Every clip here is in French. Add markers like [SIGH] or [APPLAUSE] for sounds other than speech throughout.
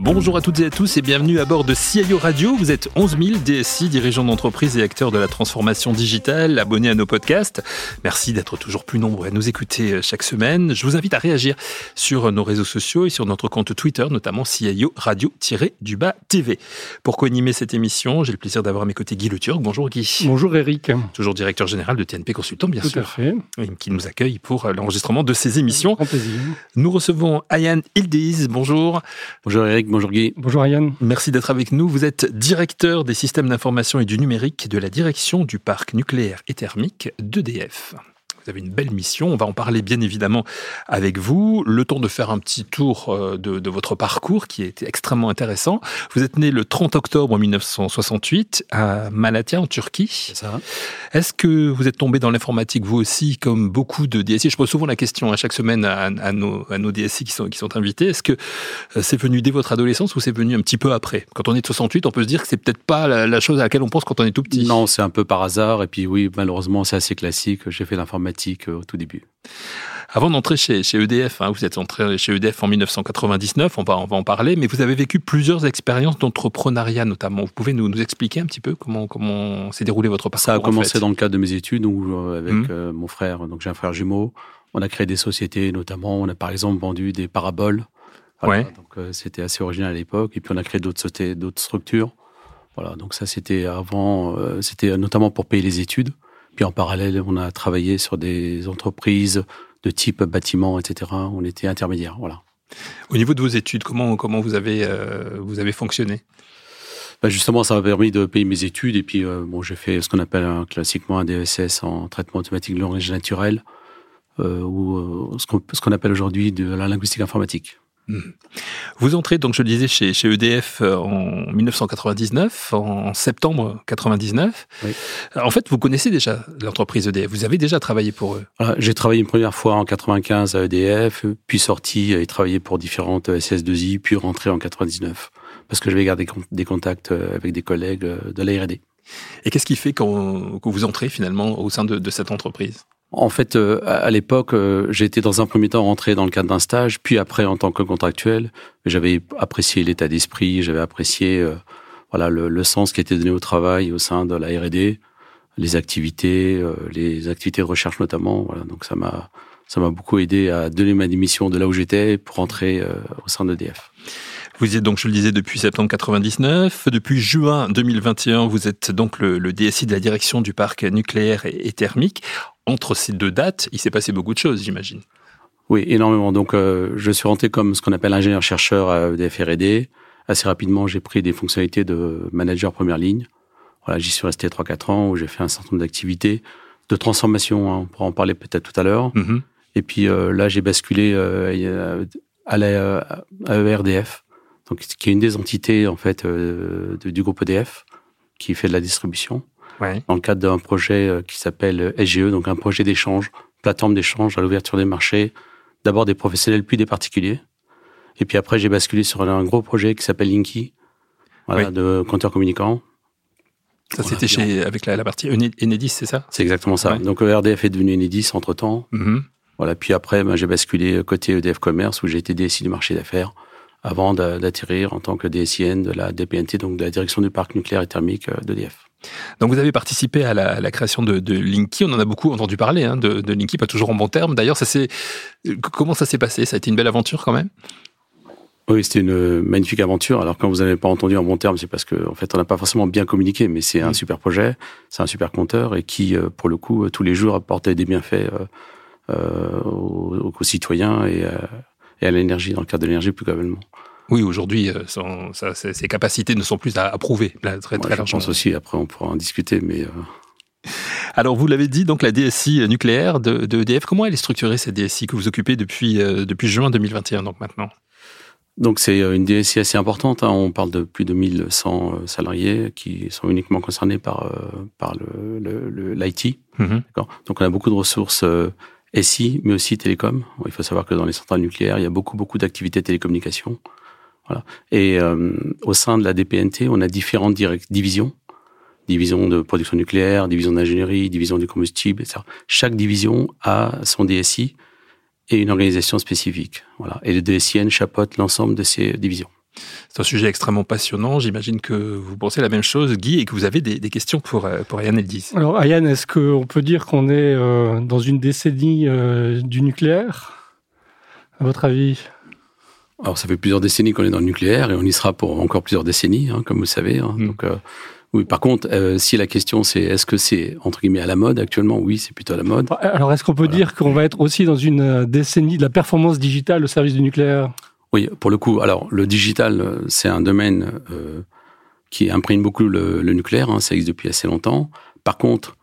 Bonjour à toutes et à tous et bienvenue à bord de CIO Radio. Vous êtes 11 000 DSI, dirigeants d'entreprise et acteurs de la transformation digitale, abonnés à nos podcasts. Merci d'être toujours plus nombreux à nous écouter euh, chaque semaine. Je vous invite à réagir sur nos réseaux sociaux et sur notre compte Twitter, notamment CIO Radio-du-Bas TV. Pour co-animer cette émission, j'ai le plaisir d'avoir à mes côtés Guy Le Turc. Bonjour Guy. Bonjour Eric. Toujours directeur général de TNP Consultant, bien Tout sûr. à fait. Qui nous accueille pour euh, l'enregistrement de ces émissions. Grand plaisir. Nous recevons Ayan Ildiz. Bonjour. Bonjour Eric, bonjour Guy. Bonjour Yann. Merci d'être avec nous. Vous êtes directeur des systèmes d'information et du numérique de la direction du parc nucléaire et thermique d'EDF. Vous avez une belle mission, on va en parler bien évidemment avec vous. Le temps de faire un petit tour euh, de, de votre parcours qui été extrêmement intéressant. Vous êtes né le 30 octobre 1968 à Malatya en Turquie. Est-ce que vous êtes tombé dans l'informatique vous aussi comme beaucoup de DSI Je pose souvent la question à chaque semaine à, à nos, à nos DSI qui sont, qui sont invités. Est-ce que euh, c'est venu dès votre adolescence ou c'est venu un petit peu après? Quand on est de 68, on peut se dire que c'est peut-être pas la, la chose à laquelle on pense quand on est tout petit. Non, c'est un peu par hasard. Et puis oui, malheureusement, c'est assez classique. J'ai fait l'informatique euh, au tout début. Avant d'entrer chez, chez EDF, hein, vous êtes entré chez EDF en 1999, on va, on va en parler, mais vous avez vécu plusieurs expériences d'entrepreneuriat notamment. Vous pouvez nous, nous expliquer un petit peu comment, comment s'est déroulé votre parcours Ça a en commencé fait dans le cadre de mes études où, euh, avec Mhm. euh, mon frère, donc j'ai un frère jumeau, on a créé des sociétés, notamment, on a par exemple vendu des paraboles. Ouais. Donc euh, c'était assez original à l'époque. Et puis on a créé d'autres sociétés, d'autres structures. Voilà, donc ça c'était avant, c'était notamment pour payer les études. Puis en parallèle, on a travaillé sur des entreprises de type bâtiment, etc. On était intermédiaire, voilà. Au niveau de vos études, comment, comment vous, avez, euh, vous avez fonctionné? Bah, justement, ça m'a permis de payer mes études. Et puis, euh, bon, j'ai fait ce qu'on appelle un- classiquement un DSS en traitement automatique de langage naturel, euh, ou ce qu'on ce qu'on appelle aujourd'hui de la linguistique informatique. Vous entrez, donc je le disais, chez, chez EDF euh, en 1999, en septembre 99. Oui. En fait, vous connaissez déjà l'entreprise EDF, vous avez déjà travaillé pour eux? Voilà, j'ai travaillé une première fois en 95 à EDF, puis sorti et travaillé pour différentes SS2I, puis rentré en 99 parce que j'avais gardé des contacts euh, avec des collègues euh, de la R&D. Et qu'est-ce qui fait quand, que vous entrez finalement au sein de, de cette entreprise? En fait, euh, à l'époque, euh, été dans un premier temps rentré dans le cadre d'un stage, puis après en tant que contractuel. J'avais apprécié l'état d'esprit, j'avais apprécié euh, voilà le, le sens qui était donné au travail au sein de la R&D, les activités, euh, les activités de recherche notamment. Voilà, donc ça m'a ça m'a beaucoup aidé à donner ma démission de là où j'étais pour rentrer euh, au sein d'EDF. Vous êtes donc, je le disais, depuis septembre 99. Depuis juin 2021, vous êtes donc le, le DSI de la direction du parc nucléaire et thermique. Entre ces deux dates, il s'est passé beaucoup de choses, j'imagine. Oui, énormément. Donc, euh, je suis rentré comme ce qu'on appelle ingénieur-chercheur à EDF R&D. Assez rapidement, j'ai pris des fonctionnalités de manager première ligne. Voilà, j'y suis resté 3-4 ans où j'ai fait un certain nombre d'activités de transformation. hein, on pourra en parler peut-être tout à l'heure. Mhm. Et puis euh, là, j'ai basculé euh, à, la, à ERDF, donc qui est une des entités en fait de- du groupe EDF qui fait de la distribution Ouais. dans le cadre d'un projet euh, qui s'appelle SGE, donc un projet d'échange, plateforme d'échange à l'ouverture des marchés, d'abord des professionnels puis des particuliers. Et puis après, j'ai basculé sur un gros projet qui s'appelle Linky, voilà, Oui. de compteurs communicants. Ça, c'était chez, avec la, la partie Ene- Enedis, c'est ça? C'est exactement ça. Ouais. Donc ERDF est devenu Enedis entre temps. Mhm. Voilà. Puis après, ben, j'ai basculé côté EDF Commerce où j'ai été DSI du marché d'affaires avant d'a- d'atterrir en tant que DSIN de la DPNT, donc de la direction du parc nucléaire et thermique euh, d'EDF. Donc vous avez participé à la, à la création de, de Linky. On en a beaucoup entendu parler hein, de, de Linky, pas toujours en bon terme. D'ailleurs, ça s'est euh, comment ça s'est passé? Ça a été une belle aventure quand même? Oui, c'était une magnifique aventure. Alors quand vous n'avez pas entendu en bon terme, c'est parce que en fait on n'a pas forcément bien communiqué, mais c'est un Mm. super projet, c'est un super compteur et qui, euh, pour le coup, euh, tous les jours apportait des bienfaits euh, euh, aux, aux citoyens et, euh, et à l'énergie, dans le cadre de l'énergie plus globalement. Oui, aujourd'hui, euh, ses capacités ne sont plus à, à prouver. Là, très, Moi, très je largement. pense aussi, après on pourra en discuter, mais euh, [LAUGHS] Alors, vous l'avez dit, donc la DSI nucléaire de, de EDF, comment elle est structurée, cette DSI que vous occupez depuis, euh, depuis juin 2021, donc maintenant? Donc c'est euh, une DSI assez importante. hein. On parle de plus de 1100 euh, salariés qui sont uniquement concernés par euh, par le le- le- l'IT. Mhm. D'accord. Donc on a beaucoup de ressources euh, SI, mais aussi télécom. Il faut savoir que dans les centrales nucléaires, il y a beaucoup beaucoup d'activités télécommunications. Voilà. Et au sein de la DPNT, on a différentes divisions division de production nucléaire, division d'ingénierie, division du combustible, etc. Chaque division a son DSI et une organisation spécifique. Voilà. Et le DSIN chapeaute l'ensemble de ces divisions. C'est un sujet extrêmement passionnant. J'imagine que vous pensez la même chose, Guy, et que vous avez des, questions pour, euh, pour Ayane Eldis. Alors, Ayane, est-ce qu'on peut dire qu'on est euh, dans une décennie euh, du nucléaire? À votre avis? Alors, ça fait plusieurs décennies qu'on est dans le nucléaire et on y sera pour encore plusieurs décennies, hein, comme vous savez. Hein. Mm. Donc, oui, par contre, si la question c'est est-ce que c'est entre guillemets à la mode actuellement, oui, c'est plutôt à la mode. Alors, est-ce qu'on peut dire qu'on va être aussi dans une décennie de la performance digitale au service du nucléaire? Oui, pour le coup, alors le digital, c'est un domaine euh, qui imprime beaucoup le, nucléaire, hein, ça existe depuis assez longtemps. Par contre,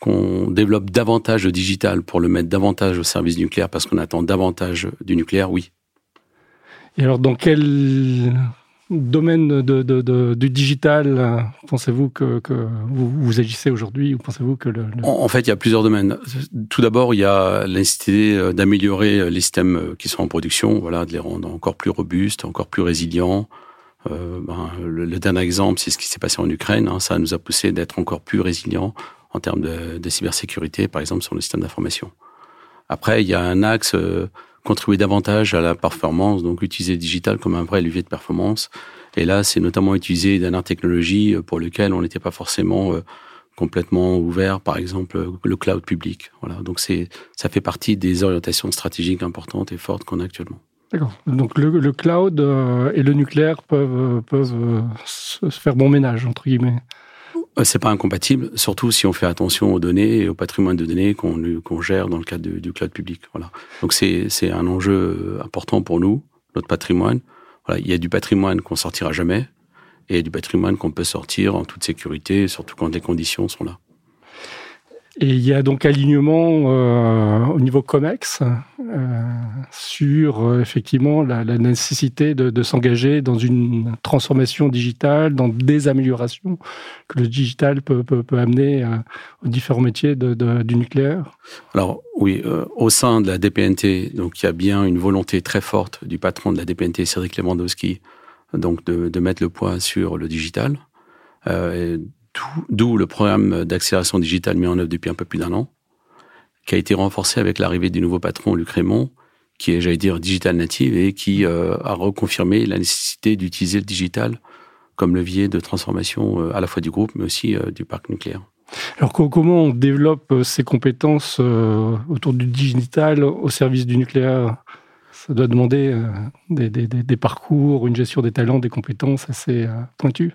qu'on développe davantage le digital pour le mettre davantage au service du nucléaire parce qu'on attend davantage du nucléaire, oui. Et alors, dans quel domaine du digital pensez-vous que, vous, agissez aujourd'hui ou pensez-vous que En, fait, il y a plusieurs domaines. Tout d'abord, il y a l'incité d'améliorer les systèmes qui sont en production, voilà, de les rendre encore plus robustes, encore plus résilients. Euh, ben, le, dernier exemple, c'est ce qui s'est passé en Ukraine. Hein. ça nous a poussé d'être encore plus résilients en termes de, cybersécurité, par exemple sur le système d'information. Après, il y a un axe euh, contribuer davantage à la performance, donc utiliser le digital comme un vrai levier de performance. Et là, c'est notamment utiliser des technologies euh, pour lesquelles on n'était pas forcément euh, complètement ouvert, par exemple euh, le cloud public. Voilà, donc ça fait partie des orientations stratégiques importantes et fortes qu'on a actuellement. D'accord. Donc le, cloud et le nucléaire peuvent peuvent se faire bon ménage entre guillemets. Euh, c'est pas incompatible, surtout si on fait attention aux données et au patrimoine de données qu'on gère dans le cadre du, cloud public. Voilà. Donc c'est un enjeu important pour nous, notre patrimoine. Voilà, il y a du patrimoine qu'on sortira jamais et du patrimoine qu'on peut sortir en toute sécurité, surtout quand les conditions sont là. Et il y a donc alignement euh, au niveau COMEX euh, sur euh, effectivement la, nécessité de, s'engager dans une transformation digitale, dans des améliorations que le digital peut, amener aux différents métiers du nucléaire. Alors oui, au sein de la DPNT, donc il y a bien une volonté très forte du patron de la DPNT, Cédric Lewandowski, donc de, de mettre le poids sur le digital. Euh, D'où le programme d'accélération digitale mis en œuvre depuis un peu plus d'un an, qui a été renforcé avec l'arrivée du nouveau patron, Luc Raymond, qui est, j'allais dire, digital native et qui euh, a reconfirmé la nécessité d'utiliser le digital comme levier de transformation euh, à la fois du groupe, mais aussi euh, du parc nucléaire. Alors comment on développe ces compétences autour du digital au service du nucléaire? Ça doit demander des, des, parcours, une gestion des talents, des compétences assez pointues.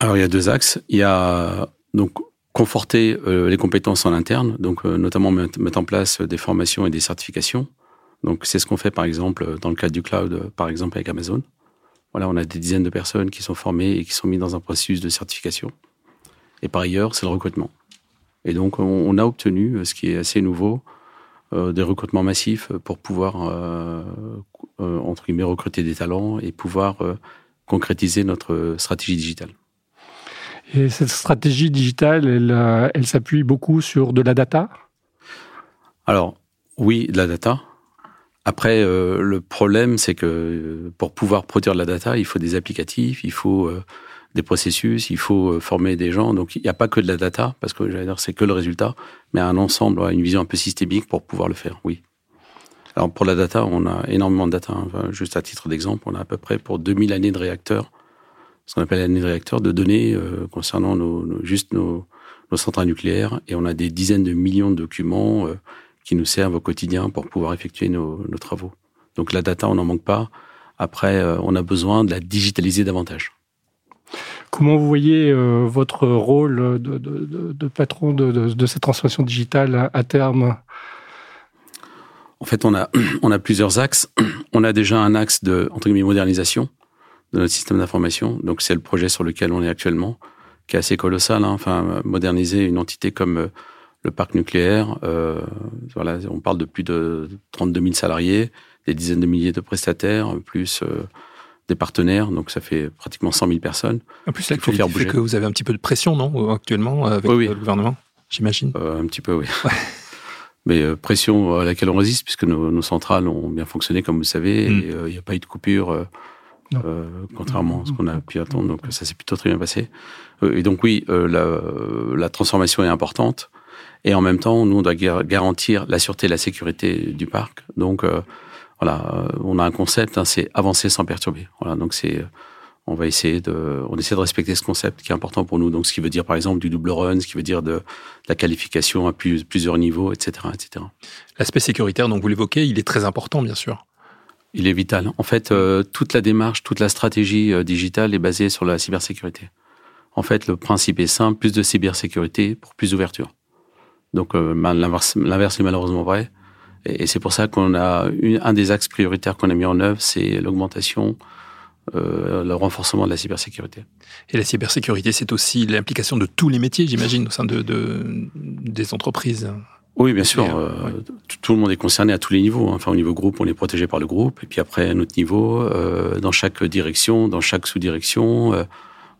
Alors il y a deux axes. Il y a donc conforter euh, les compétences en interne, donc euh, notamment mettre, en place des formations et des certifications. Donc c'est ce qu'on fait par exemple dans le cadre du cloud, par exemple avec Amazon. Voilà, on a des dizaines de personnes qui sont formées et qui sont mises dans un processus de certification. Et par ailleurs, c'est le recrutement. Et donc on, a obtenu, euh, ce qui est assez nouveau, des recrutements massifs pour pouvoir entre guillemets recruter des talents et pouvoir concrétiser notre stratégie digitale. Et cette stratégie digitale, elle, euh, elle s'appuie beaucoup sur de la data? Alors, oui, de la data. Après, euh, le problème, c'est que euh, pour pouvoir produire de la data, il faut des applicatifs, il faut des processus, il faut former des gens. Donc, il n'y a pas que de la data, parce que j'allais dire, c'est que le résultat, mais un ensemble, une vision un peu systémique pour pouvoir le faire, oui. Alors, pour la data, on a énormément de data. Hein. juste à titre d'exemple, on a à peu près pour 2000 années de réacteurs ce qu'on appelle l'année de réacteur, de données euh, concernant nos, juste nos, nos, centrales nucléaires. Et on a des dizaines de millions de documents euh, qui nous servent au quotidien pour pouvoir effectuer nos, nos travaux. Donc la data, on n'en manque pas. Après, euh, on a besoin de la digitaliser davantage. Comment vous voyez votre rôle de, de, de patron de, cette transformation digitale à, à terme? En fait, on a, [CLEARS THROAT] on a plusieurs axes. [CLEARS THROAT] On a déjà un axe de entre guillemets modernisation de notre système d'information. Donc c'est le projet sur lequel on est actuellement, qui est assez colossal. Hein. Enfin, moderniser une entité comme euh, le parc nucléaire. Euh, voilà, on parle de plus de 32 000 salariés, des dizaines de milliers de prestataires, plus euh, des partenaires. Donc ça fait pratiquement 100 000 personnes. En plus, là, il faut faire bouger. que vous avez un petit peu de pression, non, actuellement, avec le gouvernement, j'imagine? un petit peu, oui. [LAUGHS] Mais pression à laquelle on résiste, puisque nos, centrales ont bien fonctionné, comme vous savez, mm. il n'y a pas eu de coupure euh, contrairement à ce qu'on a pu attendre. Donc ça s'est plutôt très bien passé. Euh, et donc oui, euh, la, la, transformation est importante. Et en même temps, nous, on doit garantir la sûreté et la sécurité du parc. Donc voilà, on a un concept, hein, c'est avancer sans perturber. Voilà, donc c'est on va essayer de, on essaie de respecter ce concept qui est important pour nous. Donc, ce qui veut dire, par exemple, du double run, ce qui veut dire de, la qualification à plusieurs niveaux, etc., etc. L'aspect sécuritaire, donc vous l'évoquez, il est très important, bien sûr. Il est vital. En fait, euh, toute la démarche, toute la stratégie euh, digitale est basée sur la cybersécurité. En fait, le principe est simple plus de cybersécurité pour plus d'ouverture. Donc, euh, l'inverse est malheureusement vrai. Et, c'est pour ça qu'on a un des axes prioritaires qu'on a mis en œuvre, c'est l'augmentation euh, le renforcement de la cybersécurité. Et la cybersécurité, c'est aussi l'implication de tous les métiers, j'imagine, au sein de, de, des entreprises. Oui, bien sûr. Euh, tout le monde est concerné à tous les niveaux. Enfin, au niveau groupe, on est protégé par le groupe. Et puis après, à notre niveau, euh, dans chaque direction, dans chaque sous-direction, euh,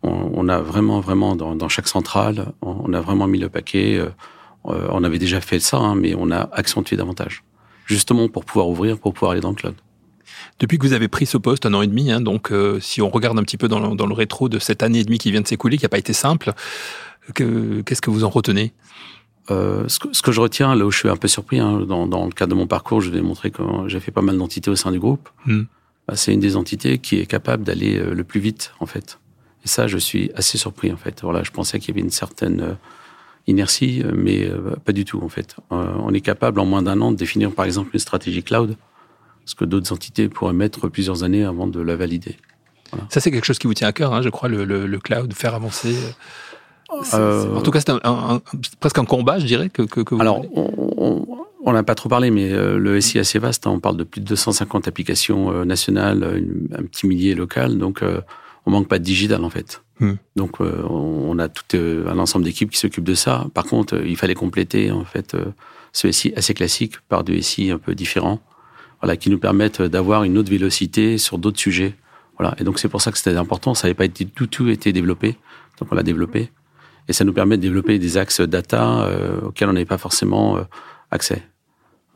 on, on, a vraiment, vraiment, dans, dans, chaque centrale, on a vraiment mis le paquet. Euh, on avait déjà fait ça, hein, mais on a accentué davantage. Justement pour pouvoir ouvrir, pour pouvoir aller dans le cloud. Depuis que vous avez pris ce poste, un an et demi, hein, donc euh, si on regarde un petit peu dans le, dans le, rétro de cette année et demie qui vient de s'écouler, qui n'a pas été simple, qu'est-ce que vous en retenez? Euh, ce, que, ce, que, je retiens, là où je suis un peu surpris, hein, dans, dans, le cadre de mon parcours, je vais montrer que j'ai fait pas mal d'entités au sein du groupe. Hmm. Bah, c'est une des entités qui est capable d'aller euh, le plus vite, en fait. Et ça, je suis assez surpris, en fait. Voilà, je pensais qu'il y avait une certaine euh, inertie, mais pas du tout, en fait. on est capable, en moins d'un an, de définir, par exemple, une stratégie cloud ce que d'autres entités pourraient mettre plusieurs années avant de la valider. Ça, c'est quelque chose qui vous tient à cœur, hein, je crois, le, le, cloud, faire avancer. Euh, en tout cas, c'est presque un combat, je dirais, que, que, vous Alors, on n'a pas trop parlé, mais euh, le SI est assez vaste. Hein. on parle de plus de 250 applications euh, nationales, un petit millier local. Donc, on manque pas de digital, en fait. Hmm. Donc, on a tout un ensemble d'équipes qui s'occupent de ça. Par contre, il fallait compléter, en fait, ce SI assez classique par du SI un peu différent voilà, qui nous permettent d'avoir une autre vélocité sur d'autres sujets. Voilà. Et donc c'est pour ça que c'était important. Ça n'avait pas été tout, tout été développé, donc on l'a développé. Et ça nous permet de développer des axes data euh, auxquels on n'avait pas forcément euh, accès.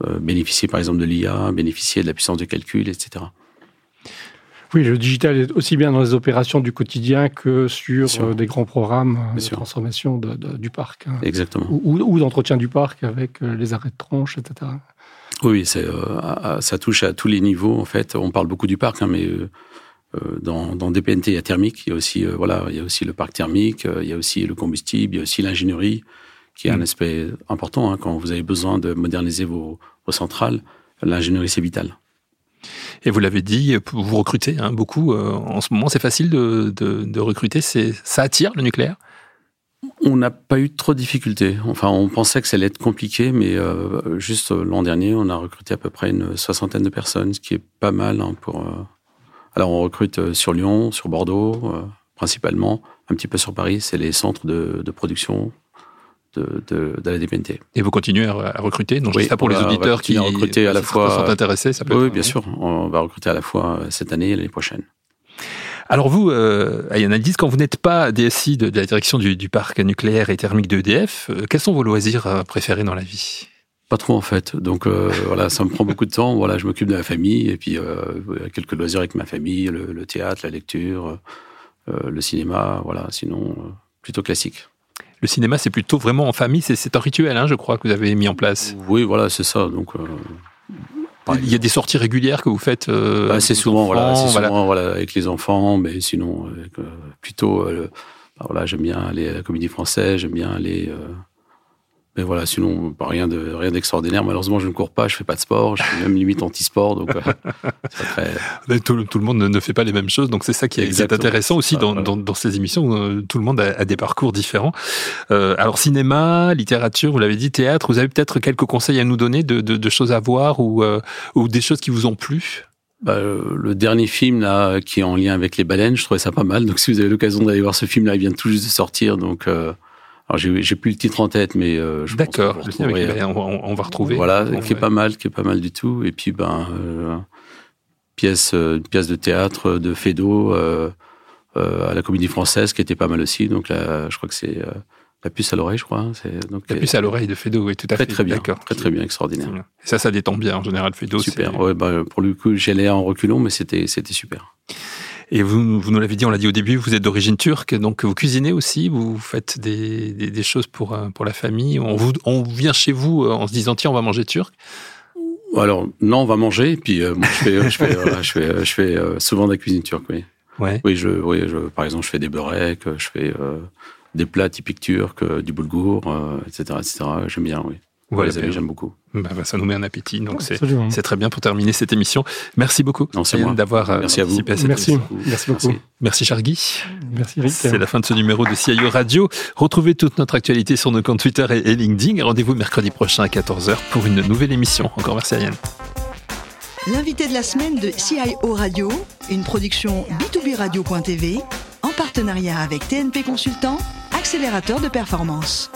Euh, bénéficier par exemple de l'IA, bénéficier de la puissance de calcul, etc. Oui, le digital est aussi bien dans les opérations du quotidien que sur des grands programmes de transformation du parc. Hein. Exactement. Ou, ou d'entretien du parc avec les arrêts de tronche, etc. Oui, ça touche à tous les niveaux. En fait, on parle beaucoup du parc, hein, mais euh, euh, dans, dans DPNT, il y a thermique, il y a aussi, voilà, il y a aussi le parc thermique, il y a aussi le combustible, il y a aussi l'ingénierie, qui est un mm. aspect important. Hein, quand vous avez besoin de moderniser vos, vos centrales, l'ingénierie, c'est vital. Et vous l'avez dit, vous recrutez hein, beaucoup. en ce moment, c'est facile de, de, de recruter. C'est, ça attire le nucléaire? On n'a pas eu trop de difficultés. Enfin, on pensait que ça allait être compliqué, mais euh, juste euh, l'an dernier, on a recruté à peu près une soixantaine de personnes, ce qui est pas mal hein, pour. Euh, alors, on recrute sur Lyon, sur Bordeaux, principalement, un petit peu sur Paris. C'est les centres de, production de, de, la DPNT. Et vous continuez à, recruter? Donc, oui, ça pour les auditeurs qui recruter à la fois sont intéressés. Ça peut oui, bien sûr. On va recruter à la fois cette année et l'année prochaine. Alors vous, euh, Ayana quand vous n'êtes pas DSI de, la direction du, parc nucléaire et thermique d'EDF, euh, quels sont vos loisirs euh, préférés dans la vie? Pas trop en fait, donc euh, voilà, ça me prend beaucoup de temps. Voilà, je m'occupe de la famille et puis quelques loisirs avec ma famille, le, théâtre, la lecture, le cinéma, voilà. Sinon, plutôt classique. Le cinéma, c'est plutôt vraiment en famille, c'est un rituel, hein, je crois, que vous avez mis en place. Oui, voilà, c'est ça. Donc il y a des sorties régulières que vous faites euh, bah, C'est souvent, voilà, souvent voilà. avec les enfants, mais sinon, euh, plutôt, euh, bah, voilà, j'aime bien aller à la comédie française, j'aime bien aller mais voilà, sinon, rien de rien d'extraordinaire. Malheureusement, je ne cours pas, je fais pas de sport, je suis même limite anti-sport, donc euh, [LAUGHS] très... tout, tout, le monde ne fait pas les mêmes choses, donc c'est ça qui est, intéressant aussi dans, dans, dans, ces émissions. Euh, tout le monde a, des parcours différents. Euh, alors cinéma, littérature, vous l'avez dit, théâtre. Vous avez peut-être quelques conseils à nous donner de, de, de choses à voir ou, euh, ou des choses qui vous ont plu? Bah, le dernier film là qui est en lien avec les baleines, je trouvais ça pas mal. Donc si vous avez l'occasion d'aller voir ce film là, il vient tout juste de sortir, donc alors j'ai plus le titre en tête, mais euh, je D'accord, on, on, va retrouver. Voilà, qui est pas mal, qui est pas mal du tout. Et puis ben euh, pièce, euh, pièce de théâtre de Fédo euh, euh, à la Comédie Française, qui était pas mal aussi. Donc là, je crois que c'est euh, la puce à l'oreille, je crois. Hein, donc la puce à l'oreille de Fédo, oui, tout à très, fait. Très bien, très très bien, extraordinaire. Et ça, ça détend bien en général Fédo. Super. Ouais, bah, pour le coup, j'allais en reculons, mais c'était c'était super. Et vous, vous nous l'avez dit, on l'a dit au début, vous êtes d'origine turque, donc vous cuisinez aussi, vous faites des, des, choses pour, euh, pour la famille. On, vous, on vient chez vous euh, en se disant, tiens, on va manger turc. Alors, non, on va manger, puis moi, je fais, je fais, je fais, je fais souvent de la cuisine turque, oui. Ouais. Oui, je, oui je, par exemple, je fais des beureks, je fais des plats typiques turcs, du boulgour, etc., etc. J'aime bien, oui. Voilà, les amis, j'aime beaucoup. Bah, bah, ça nous met un appétit, donc c'est très bien pour terminer cette émission. Merci beaucoup d'avoir euh, participé à cette Merci. émission. Merci beaucoup. Merci Chargui. Merci Rick. C'est la fin de ce numéro de CIO Radio. Retrouvez toute notre actualité sur nos comptes Twitter et, LinkedIn. Rendez-vous mercredi prochain à 14h pour une nouvelle émission. Encore merci Ariane. L'invité de la semaine de CIO Radio, une production B2B Radio.tv en partenariat avec TNP Consultant, accélérateur de performance.